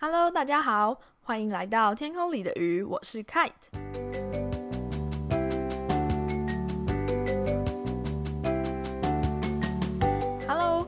Hello，大家好，欢迎来到天空里的鱼，我是 Kite。Hello，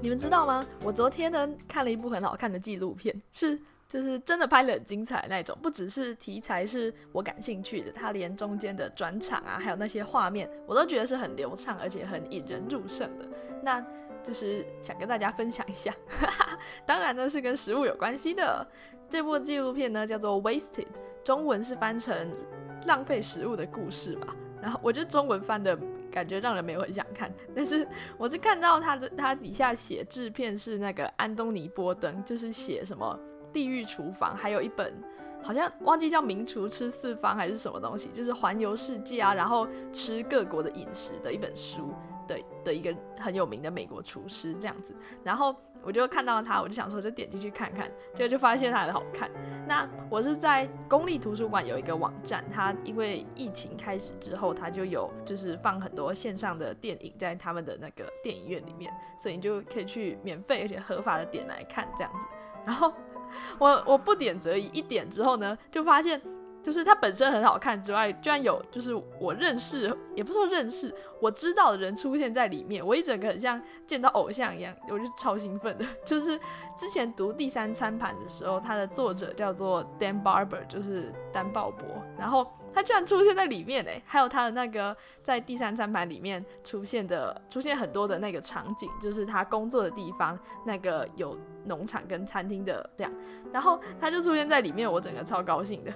你们知道吗？我昨天呢看了一部很好看的纪录片，是就是真的拍的很精彩那种，不只是题材是我感兴趣的，它连中间的转场啊，还有那些画面，我都觉得是很流畅，而且很引人入胜的。那就是想跟大家分享一下，当然呢是跟食物有关系的。这部纪录片呢叫做《Wasted》，中文是翻成“浪费食物的故事”吧。然后我觉得中文翻的感觉让人没有很想看，但是我是看到他的他底下写制片是那个安东尼波登，就是写什么《地狱厨房》，还有一本好像忘记叫《名厨吃四方》还是什么东西，就是环游世界啊，然后吃各国的饮食的一本书。的的一个很有名的美国厨师这样子，然后我就看到他，我就想说就点进去看看，结果就发现他很好看。那我是在公立图书馆有一个网站，它因为疫情开始之后，它就有就是放很多线上的电影在他们的那个电影院里面，所以你就可以去免费而且合法的点来看这样子。然后 我我不点则已，一点之后呢，就发现。就是它本身很好看之外，居然有就是我认识，也不说认识，我知道的人出现在里面，我一整个很像见到偶像一样，我就超兴奋的。就是之前读第三餐盘的时候，它的作者叫做 Dan Barber，就是丹鲍勃，然后。他居然出现在里面哎，还有他的那个在第三餐盘里面出现的，出现很多的那个场景，就是他工作的地方，那个有农场跟餐厅的这样，然后他就出现在里面，我整个超高兴的。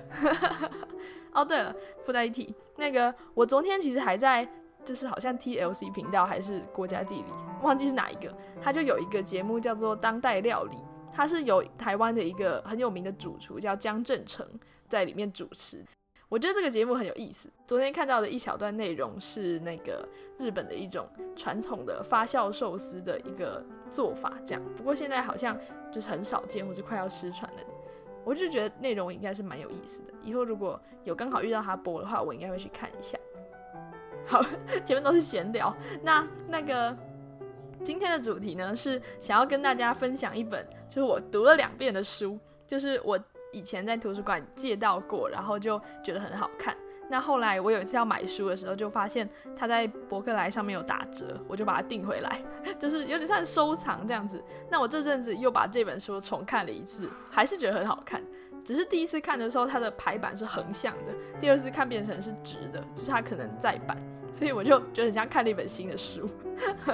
哦，对了，附带一提，那个我昨天其实还在，就是好像 TLC 频道还是国家地理，忘记是哪一个，他就有一个节目叫做当代料理，他是有台湾的一个很有名的主厨叫江正成在里面主持。我觉得这个节目很有意思。昨天看到的一小段内容是那个日本的一种传统的发酵寿司的一个做法，这样。不过现在好像就是很少见，或者快要失传了。我就觉得内容应该是蛮有意思的。以后如果有刚好遇到他播的话，我应该会去看一下。好，前面都是闲聊。那那个今天的主题呢，是想要跟大家分享一本就是我读了两遍的书，就是我。以前在图书馆借到过，然后就觉得很好看。那后来我有一次要买书的时候，就发现它在博客来上面有打折，我就把它订回来，就是有点像收藏这样子。那我这阵子又把这本书重看了一次，还是觉得很好看。只是第一次看的时候，它的排版是横向的；第二次看变成是直的，就是它可能再版，所以我就觉得很像看了一本新的书。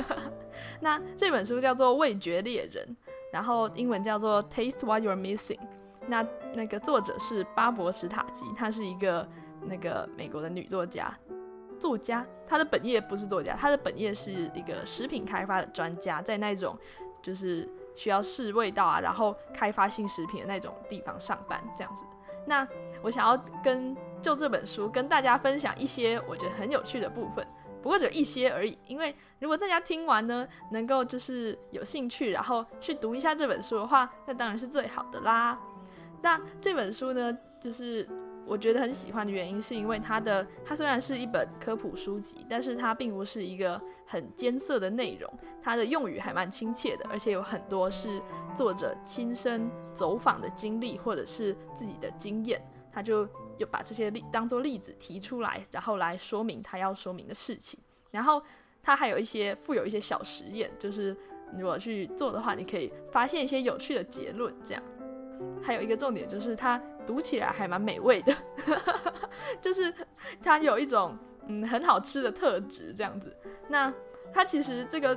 那这本书叫做《味觉猎人》，然后英文叫做《Taste What You're Missing》。那那个作者是巴博史塔基，她是一个那个美国的女作家，作家。她的本业不是作家，她的本业是一个食品开发的专家，在那种就是需要试味道啊，然后开发新食品的那种地方上班这样子。那我想要跟就这本书跟大家分享一些我觉得很有趣的部分，不过只有一些而已。因为如果大家听完呢，能够就是有兴趣，然后去读一下这本书的话，那当然是最好的啦。那这本书呢，就是我觉得很喜欢的原因，是因为它的它虽然是一本科普书籍，但是它并不是一个很艰涩的内容，它的用语还蛮亲切的，而且有很多是作者亲身走访的经历或者是自己的经验，他就有把这些例当做例子提出来，然后来说明他要说明的事情，然后他还有一些附有一些小实验，就是如果去做的话，你可以发现一些有趣的结论，这样。还有一个重点就是它读起来还蛮美味的，就是它有一种嗯很好吃的特质这样子。那它其实这个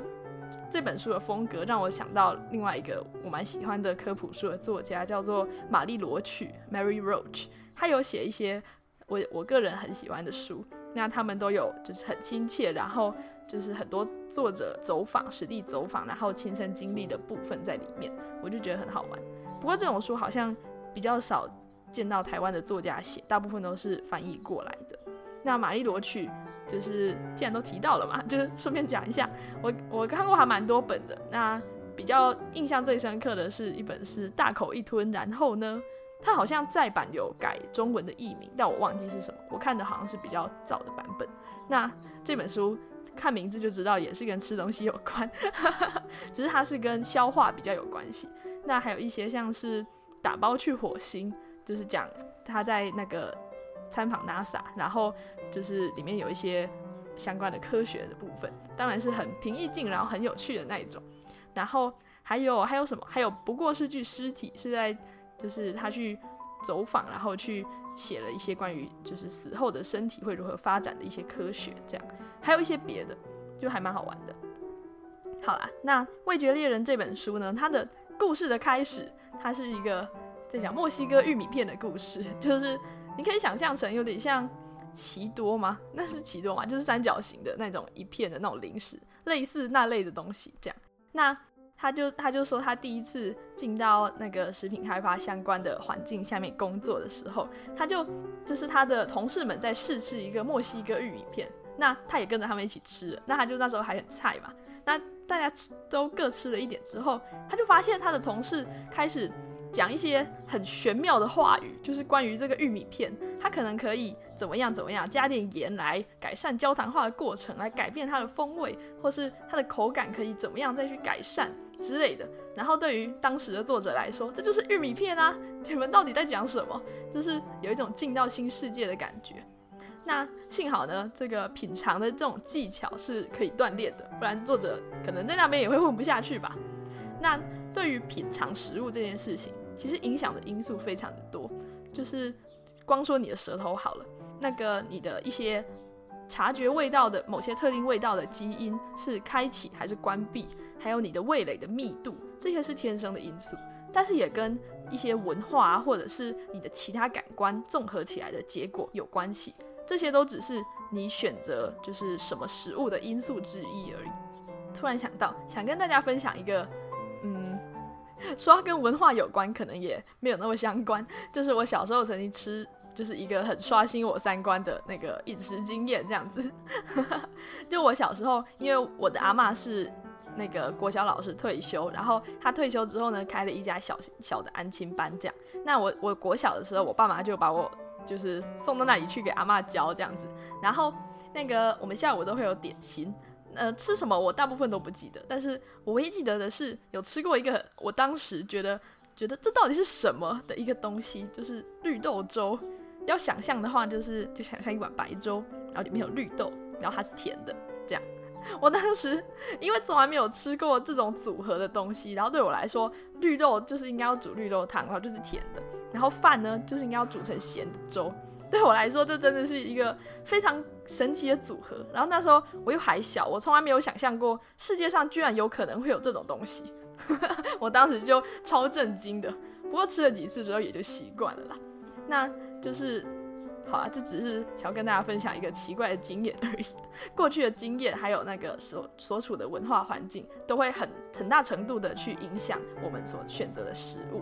这本书的风格让我想到另外一个我蛮喜欢的科普书的作家，叫做玛丽罗曲 （Mary Roach）。他有写一些我我个人很喜欢的书，那他们都有就是很亲切，然后就是很多作者走访实地走访，然后亲身经历的部分在里面，我就觉得很好玩。不过这种书好像比较少见到台湾的作家写，大部分都是翻译过来的。那玛丽罗曲就是既然都提到了嘛，就是顺便讲一下，我我看过还蛮多本的。那比较印象最深刻的是一本是大口一吞，然后呢，它好像再版有改中文的译名，但我忘记是什么。我看的好像是比较早的版本。那这本书看名字就知道也是跟吃东西有关，只是它是跟消化比较有关系。那还有一些像是打包去火星，就是讲他在那个参访 NASA，然后就是里面有一些相关的科学的部分，当然是很平易近，然后很有趣的那一种。然后还有还有什么？还有不过是具尸体，是在就是他去走访，然后去写了一些关于就是死后的身体会如何发展的一些科学，这样还有一些别的，就还蛮好玩的。好啦，那《味觉猎人》这本书呢，它的故事的开始，它是一个在讲墨西哥玉米片的故事，就是你可以想象成有点像奇多吗？那是奇多吗？就是三角形的那种一片的那种零食，类似那类的东西这样。那他就他就说，他第一次进到那个食品开发相关的环境下面工作的时候，他就就是他的同事们在试吃一个墨西哥玉米片，那他也跟着他们一起吃了。那他就那时候还很菜嘛，那。大家吃都各吃了一点之后，他就发现他的同事开始讲一些很玄妙的话语，就是关于这个玉米片，它可能可以怎么样怎么样，加点盐来改善焦糖化的过程，来改变它的风味，或是它的口感可以怎么样再去改善之类的。然后对于当时的作者来说，这就是玉米片啊！你们到底在讲什么？就是有一种进到新世界的感觉。那幸好呢，这个品尝的这种技巧是可以锻炼的，不然作者可能在那边也会混不下去吧。那对于品尝食物这件事情，其实影响的因素非常的多，就是光说你的舌头好了，那个你的一些察觉味道的某些特定味道的基因是开启还是关闭，还有你的味蕾的密度，这些是天生的因素，但是也跟一些文化或者是你的其他感官综合起来的结果有关系。这些都只是你选择就是什么食物的因素之一而已。突然想到，想跟大家分享一个，嗯，说跟文化有关，可能也没有那么相关。就是我小时候曾经吃，就是一个很刷新我三观的那个饮食经验，这样子。就我小时候，因为我的阿妈是那个国小老师退休，然后他退休之后呢，开了一家小小的安亲班，这样。那我我国小的时候，我爸妈就把我。就是送到那里去给阿妈教这样子，然后那个我们下午都会有点心，呃，吃什么我大部分都不记得，但是我唯一记得的是有吃过一个我当时觉得觉得这到底是什么的一个东西，就是绿豆粥。要想象的话，就是就想象一碗白粥，然后里面有绿豆，然后它是甜的，我当时因为从来没有吃过这种组合的东西，然后对我来说，绿豆就是应该要煮绿豆汤，然后就是甜的，然后饭呢就是应该要煮成咸的粥。对我来说，这真的是一个非常神奇的组合。然后那时候我又还小，我从来没有想象过世界上居然有可能会有这种东西，我当时就超震惊的。不过吃了几次之后也就习惯了啦。那就是。好啊，这只是想要跟大家分享一个奇怪的经验而已。过去的经验还有那个所所处的文化环境，都会很很大程度的去影响我们所选择的食物。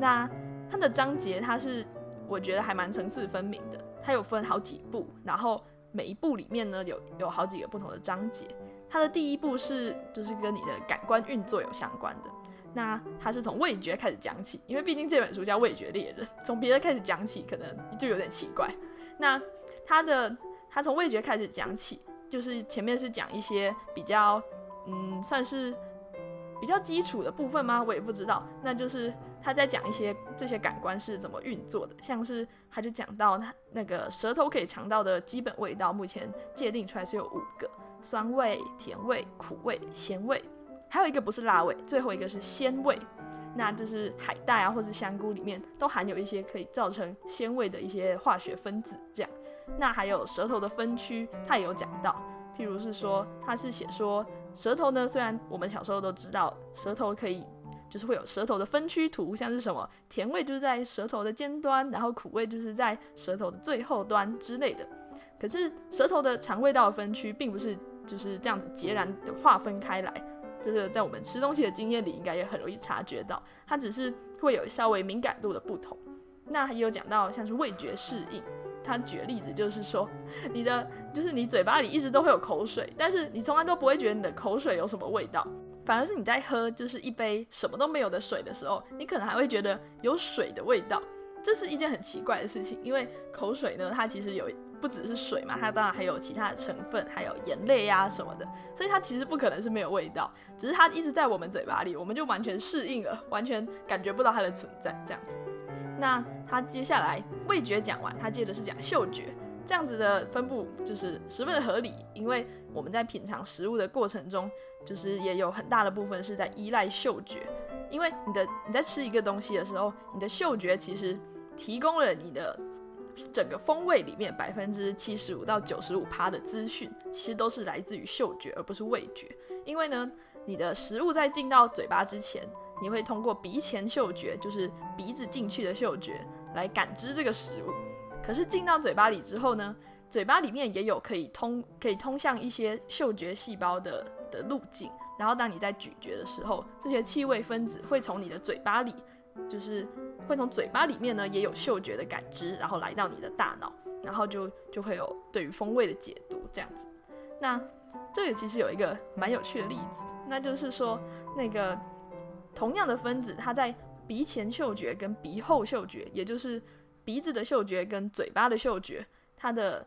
那它的章节，它是我觉得还蛮层次分明的。它有分好几步，然后每一步里面呢，有有好几个不同的章节。它的第一步是就是跟你的感官运作有相关的。那他是从味觉开始讲起，因为毕竟这本书叫《味觉猎人》，从别的开始讲起可能就有点奇怪。那他的他从味觉开始讲起，就是前面是讲一些比较嗯，算是比较基础的部分吗？我也不知道。那就是他在讲一些这些感官是怎么运作的，像是他就讲到他那个舌头可以尝到的基本味道，目前界定出来是有五个：酸味、甜味、苦味、咸味。还有一个不是辣味，最后一个是鲜味，那就是海带啊，或是香菇里面都含有一些可以造成鲜味的一些化学分子。这样，那还有舌头的分区，它也有讲到，譬如是说，它是写说舌头呢，虽然我们小时候都知道舌头可以，就是会有舌头的分区图，像是什么甜味就是在舌头的尖端，然后苦味就是在舌头的最后端之类的。可是舌头的肠胃道的分区并不是就是这样子截然的划分开来。就是在我们吃东西的经验里，应该也很容易察觉到，它只是会有稍微敏感度的不同。那也有讲到像是味觉适应，他举例子就是说，你的就是你嘴巴里一直都会有口水，但是你从来都不会觉得你的口水有什么味道，反而是你在喝就是一杯什么都没有的水的时候，你可能还会觉得有水的味道。这是一件很奇怪的事情，因为口水呢，它其实有不只是水嘛，它当然还有其他的成分，还有盐类呀什么的，所以它其实不可能是没有味道，只是它一直在我们嘴巴里，我们就完全适应了，完全感觉不到它的存在这样子。那它接下来味觉讲完，它接着是讲嗅觉，这样子的分布就是十分的合理，因为我们在品尝食物的过程中，就是也有很大的部分是在依赖嗅觉，因为你的你在吃一个东西的时候，你的嗅觉其实提供了你的。整个风味里面百分之七十五到九十五趴的资讯，其实都是来自于嗅觉，而不是味觉。因为呢，你的食物在进到嘴巴之前，你会通过鼻前嗅觉，就是鼻子进去的嗅觉，来感知这个食物。可是进到嘴巴里之后呢，嘴巴里面也有可以通可以通向一些嗅觉细胞的的路径。然后当你在咀嚼的时候，这些气味分子会从你的嘴巴里，就是。会从嘴巴里面呢，也有嗅觉的感知，然后来到你的大脑，然后就就会有对于风味的解读这样子。那这里其实有一个蛮有趣的例子，那就是说那个同样的分子，它在鼻前嗅觉跟鼻后嗅觉，也就是鼻子的嗅觉跟嘴巴的嗅觉，它的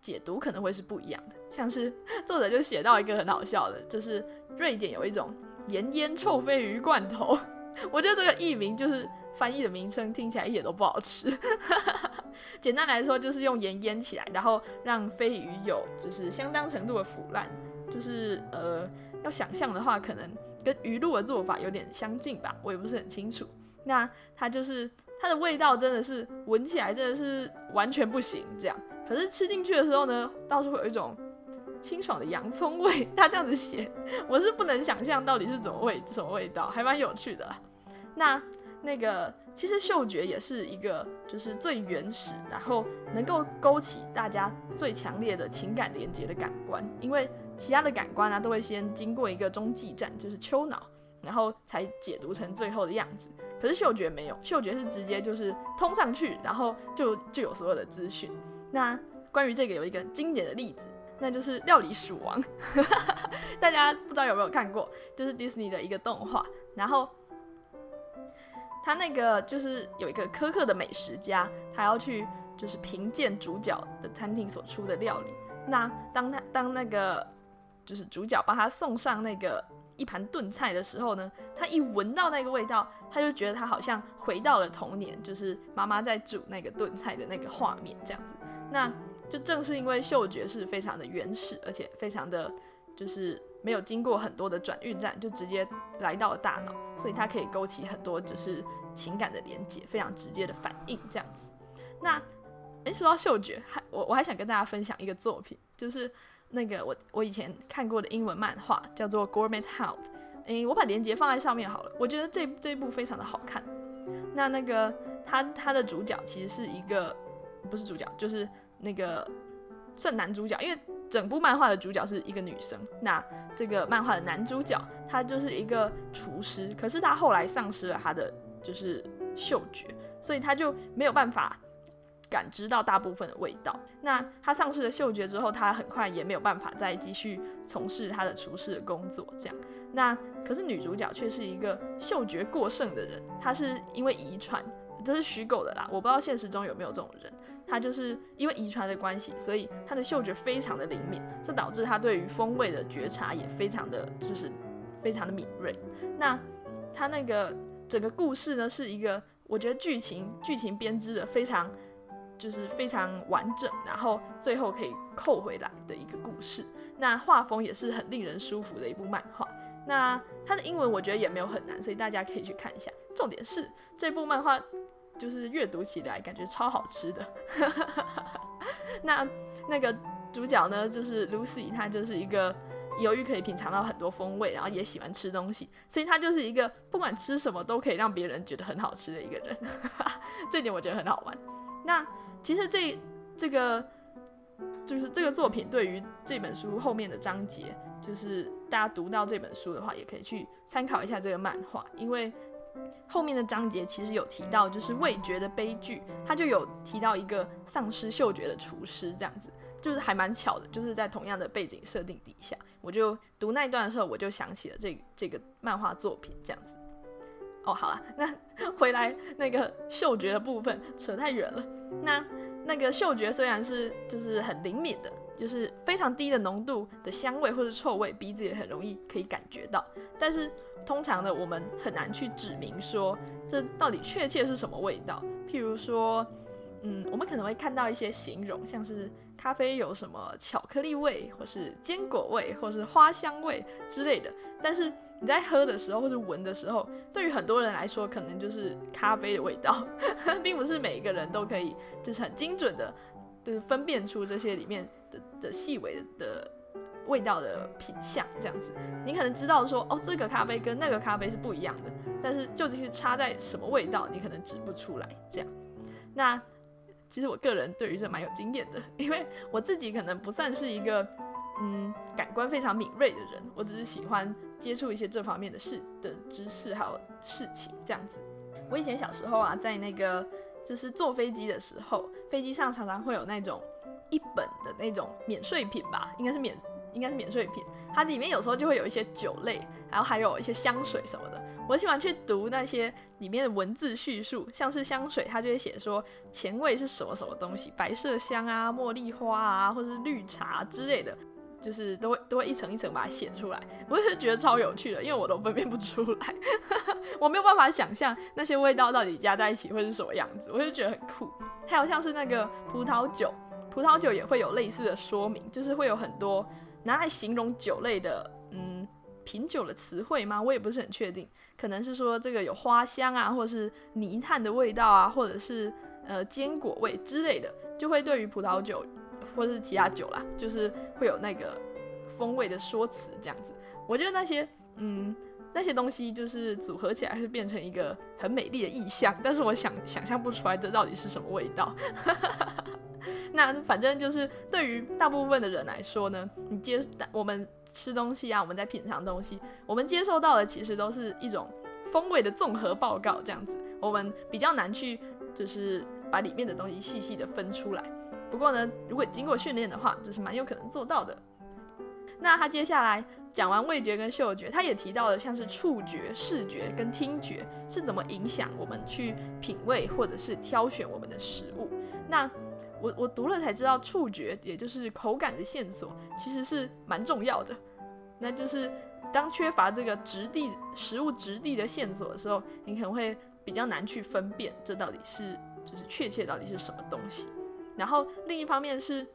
解读可能会是不一样的。像是 作者就写到一个很好笑的，就是瑞典有一种盐腌臭鲱鱼罐头，我觉得这个译名就是。翻译的名称听起来一点都不好吃。简单来说，就是用盐腌起来，然后让飞鱼有就是相当程度的腐烂。就是呃，要想象的话，可能跟鱼露的做法有点相近吧，我也不是很清楚。那它就是它的味道真的是闻起来真的是完全不行这样，可是吃进去的时候呢，倒是会有一种清爽的洋葱味。他这样子写，我是不能想象到底是怎么味什么味道，还蛮有趣的。那。那个其实嗅觉也是一个，就是最原始，然后能够勾起大家最强烈的情感连接的感官。因为其他的感官呢，都会先经过一个中继站，就是丘脑，然后才解读成最后的样子。可是嗅觉没有，嗅觉是直接就是通上去，然后就就有所有的资讯。那关于这个有一个经典的例子，那就是《料理鼠王》，大家不知道有没有看过，就是 Disney 的一个动画，然后。他那个就是有一个苛刻的美食家，他要去就是评鉴主角的餐厅所出的料理。那当他当那个就是主角帮他送上那个一盘炖菜的时候呢，他一闻到那个味道，他就觉得他好像回到了童年，就是妈妈在煮那个炖菜的那个画面这样子。那就正是因为嗅觉是非常的原始，而且非常的就是。没有经过很多的转运站，就直接来到了大脑，所以它可以勾起很多就是情感的连接，非常直接的反应这样子。那诶，说到嗅觉，还我我还想跟大家分享一个作品，就是那个我我以前看过的英文漫画，叫做《Gourmet Hound》。诶，我把链接放在上面好了。我觉得这这一部非常的好看。那那个他他的主角其实是一个不是主角，就是那个算男主角，因为。整部漫画的主角是一个女生，那这个漫画的男主角他就是一个厨师，可是他后来丧失了他的就是嗅觉，所以他就没有办法感知到大部分的味道。那他丧失了嗅觉之后，他很快也没有办法再继续从事他的厨师的工作。这样，那可是女主角却是一个嗅觉过剩的人，她是因为遗传，这是虚构的啦，我不知道现实中有没有这种人。他就是因为遗传的关系，所以他的嗅觉非常的灵敏，这导致他对于风味的觉察也非常的就是非常的敏锐。那他那个整个故事呢，是一个我觉得剧情剧情编织的非常就是非常完整，然后最后可以扣回来的一个故事。那画风也是很令人舒服的一部漫画。那它的英文我觉得也没有很难，所以大家可以去看一下。重点是这部漫画。就是阅读起来感觉超好吃的，那那个主角呢，就是 Lucy，她就是一个由于可以品尝到很多风味，然后也喜欢吃东西，所以她就是一个不管吃什么都可以让别人觉得很好吃的一个人，这点我觉得很好玩。那其实这这个就是这个作品对于这本书后面的章节，就是大家读到这本书的话，也可以去参考一下这个漫画，因为。后面的章节其实有提到，就是味觉的悲剧，他就有提到一个丧失嗅觉的厨师，这样子，就是还蛮巧的，就是在同样的背景设定底下，我就读那一段的时候，我就想起了这这个漫画作品，这样子。哦，好了，那回来那个嗅觉的部分扯太远了，那那个嗅觉虽然是就是很灵敏的，就是非常低的浓度的香味或者臭味，鼻子也很容易可以感觉到。但是通常呢，我们很难去指明说这到底确切是什么味道。譬如说，嗯，我们可能会看到一些形容，像是咖啡有什么巧克力味，或是坚果味，或是花香味之类的。但是你在喝的时候或是闻的时候，对于很多人来说，可能就是咖啡的味道，并不是每一个人都可以就是很精准的的分辨出这些里面的的细微的味道的品相。这样子，你可能知道说，哦，这个咖啡跟那个咖啡是不一样的，但是究竟是差在什么味道，你可能指不出来。这样，那其实我个人对于这蛮有经验的，因为我自己可能不算是一个。嗯，感官非常敏锐的人，我只是喜欢接触一些这方面的事的知识还有事情这样子。我以前小时候啊，在那个就是坐飞机的时候，飞机上常常会有那种一本的那种免税品吧，应该是免应该是免税品，它里面有时候就会有一些酒类，然后还有一些香水什么的。我喜欢去读那些里面的文字叙述，像是香水，它就会写说前味是什么什么东西，白麝香啊、茉莉花啊，或是绿茶之类的。就是都会都会一层一层把它写出来，我是觉得超有趣的，因为我都分辨不出来，我没有办法想象那些味道到底加在一起会是什么样子，我就觉得很酷。还有像是那个葡萄酒，葡萄酒也会有类似的说明，就是会有很多拿来形容酒类的，嗯，品酒的词汇吗？我也不是很确定，可能是说这个有花香啊，或者是泥炭的味道啊，或者是呃坚果味之类的，就会对于葡萄酒。或者是其他酒啦，就是会有那个风味的说辞这样子。我觉得那些嗯那些东西就是组合起来是变成一个很美丽的意象，但是我想想象不出来这到底是什么味道。那反正就是对于大部分的人来说呢，你接我们吃东西啊，我们在品尝东西，我们接受到的其实都是一种风味的综合报告这样子。我们比较难去就是把里面的东西细细的分出来。不过呢，如果经过训练的话，这是蛮有可能做到的。那他接下来讲完味觉跟嗅觉，他也提到了像是触觉、视觉跟听觉是怎么影响我们去品味或者是挑选我们的食物。那我我读了才知道，触觉也就是口感的线索，其实是蛮重要的。那就是当缺乏这个质地食物质地的线索的时候，你可能会比较难去分辨这到底是就是确切到底是什么东西。然后另一方面是，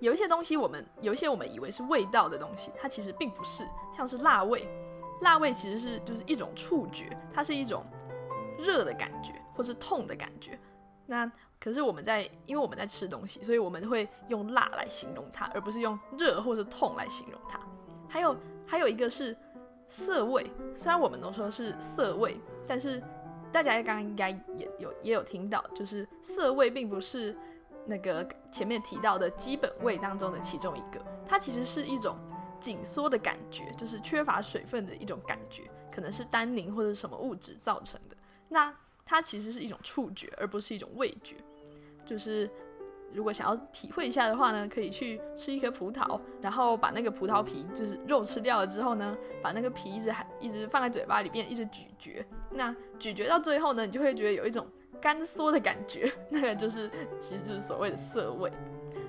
有一些东西我们有一些我们以为是味道的东西，它其实并不是，像是辣味，辣味其实是就是一种触觉，它是一种热的感觉或是痛的感觉。那可是我们在因为我们在吃东西，所以我们会用辣来形容它，而不是用热或是痛来形容它。还有还有一个是色味，虽然我们都说是色味，但是。大家刚刚应该也有也有听到，就是色味并不是那个前面提到的基本味当中的其中一个，它其实是一种紧缩的感觉，就是缺乏水分的一种感觉，可能是单宁或者什么物质造成的。那它其实是一种触觉，而不是一种味觉，就是。如果想要体会一下的话呢，可以去吃一颗葡萄，然后把那个葡萄皮就是肉吃掉了之后呢，把那个皮一直还一直放在嘴巴里边，一直咀嚼。那咀嚼到最后呢，你就会觉得有一种干缩的感觉，那个就是其实就是所谓的涩味。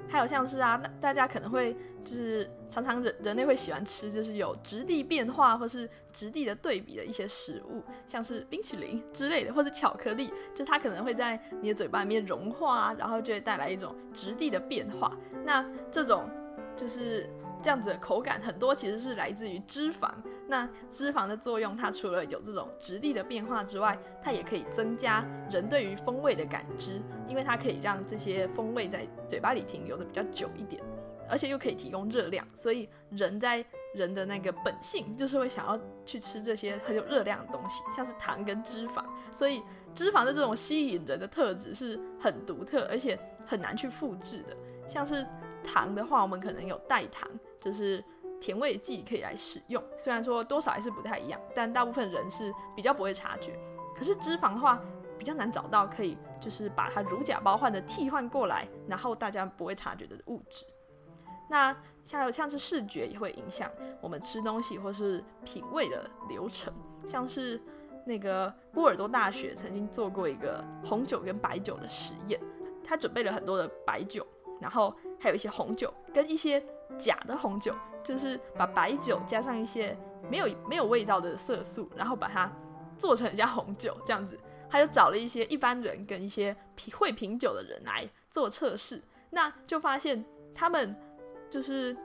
还有像是啊，大家可能会就是常常人人类会喜欢吃，就是有质地变化或是质地的对比的一些食物，像是冰淇淋之类的，或是巧克力，就它可能会在你的嘴巴里面融化，然后就会带来一种质地的变化。那这种就是。这样子的口感很多其实是来自于脂肪。那脂肪的作用，它除了有这种质地的变化之外，它也可以增加人对于风味的感知，因为它可以让这些风味在嘴巴里停留的比较久一点，而且又可以提供热量。所以人在人的那个本性就是会想要去吃这些很有热量的东西，像是糖跟脂肪。所以脂肪的这种吸引人的特质是很独特，而且很难去复制的。像是糖的话，我们可能有代糖。就是甜味剂可以来使用，虽然说多少还是不太一样，但大部分人是比较不会察觉。可是脂肪的话比较难找到可以就是把它如假包换的替换过来，然后大家不会察觉的物质。那像像是视觉也会影响我们吃东西或是品味的流程，像是那个波尔多大学曾经做过一个红酒跟白酒的实验。他准备了很多的白酒，然后还有一些红酒跟一些假的红酒，就是把白酒加上一些没有没有味道的色素，然后把它做成像红酒这样子。他就找了一些一般人跟一些品会品酒的人来做测试，那就发现他们就是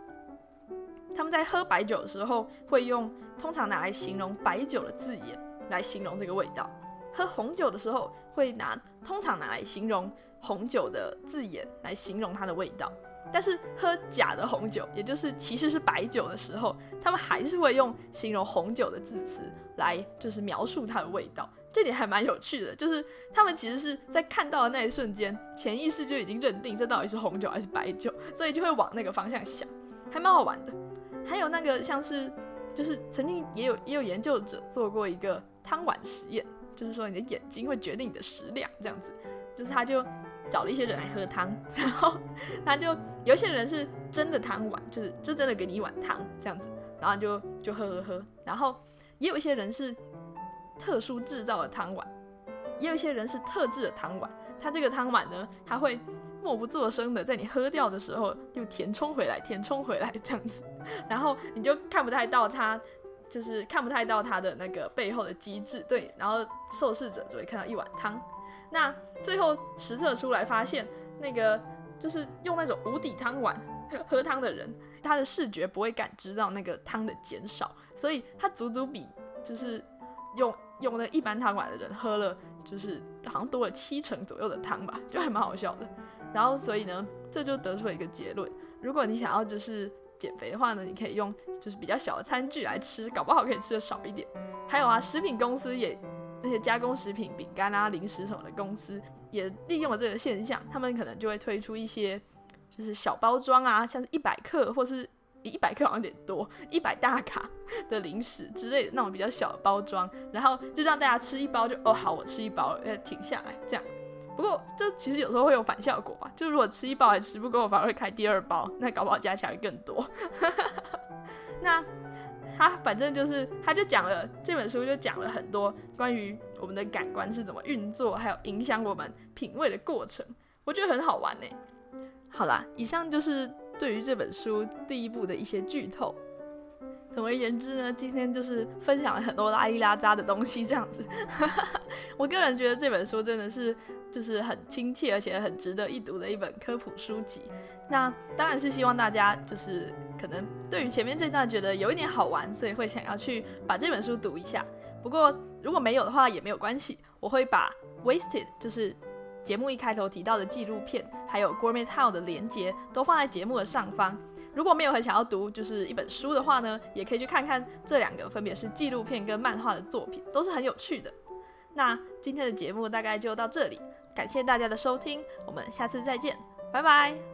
他们在喝白酒的时候会用通常拿来形容白酒的字眼来形容这个味道，喝红酒的时候会拿通常拿来形容红酒的字眼来形容它的味道，但是喝假的红酒，也就是其实是白酒的时候，他们还是会用形容红酒的字词来就是描述它的味道。这点还蛮有趣的，就是他们其实是在看到的那一瞬间，潜意识就已经认定这到底是红酒还是白酒，所以就会往那个方向想，还蛮好玩的。还有那个像是，就是曾经也有也有研究者做过一个汤碗实验，就是说你的眼睛会决定你的食量，这样子，就是他就找了一些人来喝汤，然后他就有一些人是真的汤碗，就是就真的给你一碗汤这样子，然后就就喝喝喝，然后也有一些人是。特殊制造的汤碗，也有一些人是特制的汤碗。它这个汤碗呢，它会默不作声的在你喝掉的时候又填充回来，填充回来这样子，然后你就看不太到它，就是看不太到它的那个背后的机制。对，然后受试者只会看到一碗汤。那最后实测出来发现，那个就是用那种无底汤碗喝汤的人，他的视觉不会感知到那个汤的减少，所以他足足比就是用。用那一般汤碗的人喝了，就是好像多了七成左右的汤吧，就还蛮好笑的。然后所以呢，这就得出了一个结论：如果你想要就是减肥的话呢，你可以用就是比较小的餐具来吃，搞不好可以吃的少一点。还有啊，食品公司也那些加工食品、饼干啊、零食什么的公司也利用了这个现象，他们可能就会推出一些就是小包装啊，像是一百克或是。一百克好像有点多，一百大卡 的零食之类的那种比较小的包装，然后就让大家吃一包就哦好，我吃一包，呃停下来这样。不过这其实有时候会有反效果吧，就如果吃一包还吃不够，反而会开第二包，那搞不好加起来更多。那他反正就是他就讲了这本书就讲了很多关于我们的感官是怎么运作，还有影响我们品味的过程，我觉得很好玩呢。好啦，以上就是。对于这本书第一部的一些剧透，总而言之呢，今天就是分享了很多拉里拉扎的东西，这样子。我个人觉得这本书真的是就是很亲切，而且很值得一读的一本科普书籍。那当然是希望大家就是可能对于前面这段觉得有一点好玩，所以会想要去把这本书读一下。不过如果没有的话也没有关系，我会把 Wasted 就是。节目一开头提到的纪录片，还有 Gourmet How 的连接，都放在节目的上方。如果没有很想要读就是一本书的话呢，也可以去看看这两个分别是纪录片跟漫画的作品，都是很有趣的。那今天的节目大概就到这里，感谢大家的收听，我们下次再见，拜拜。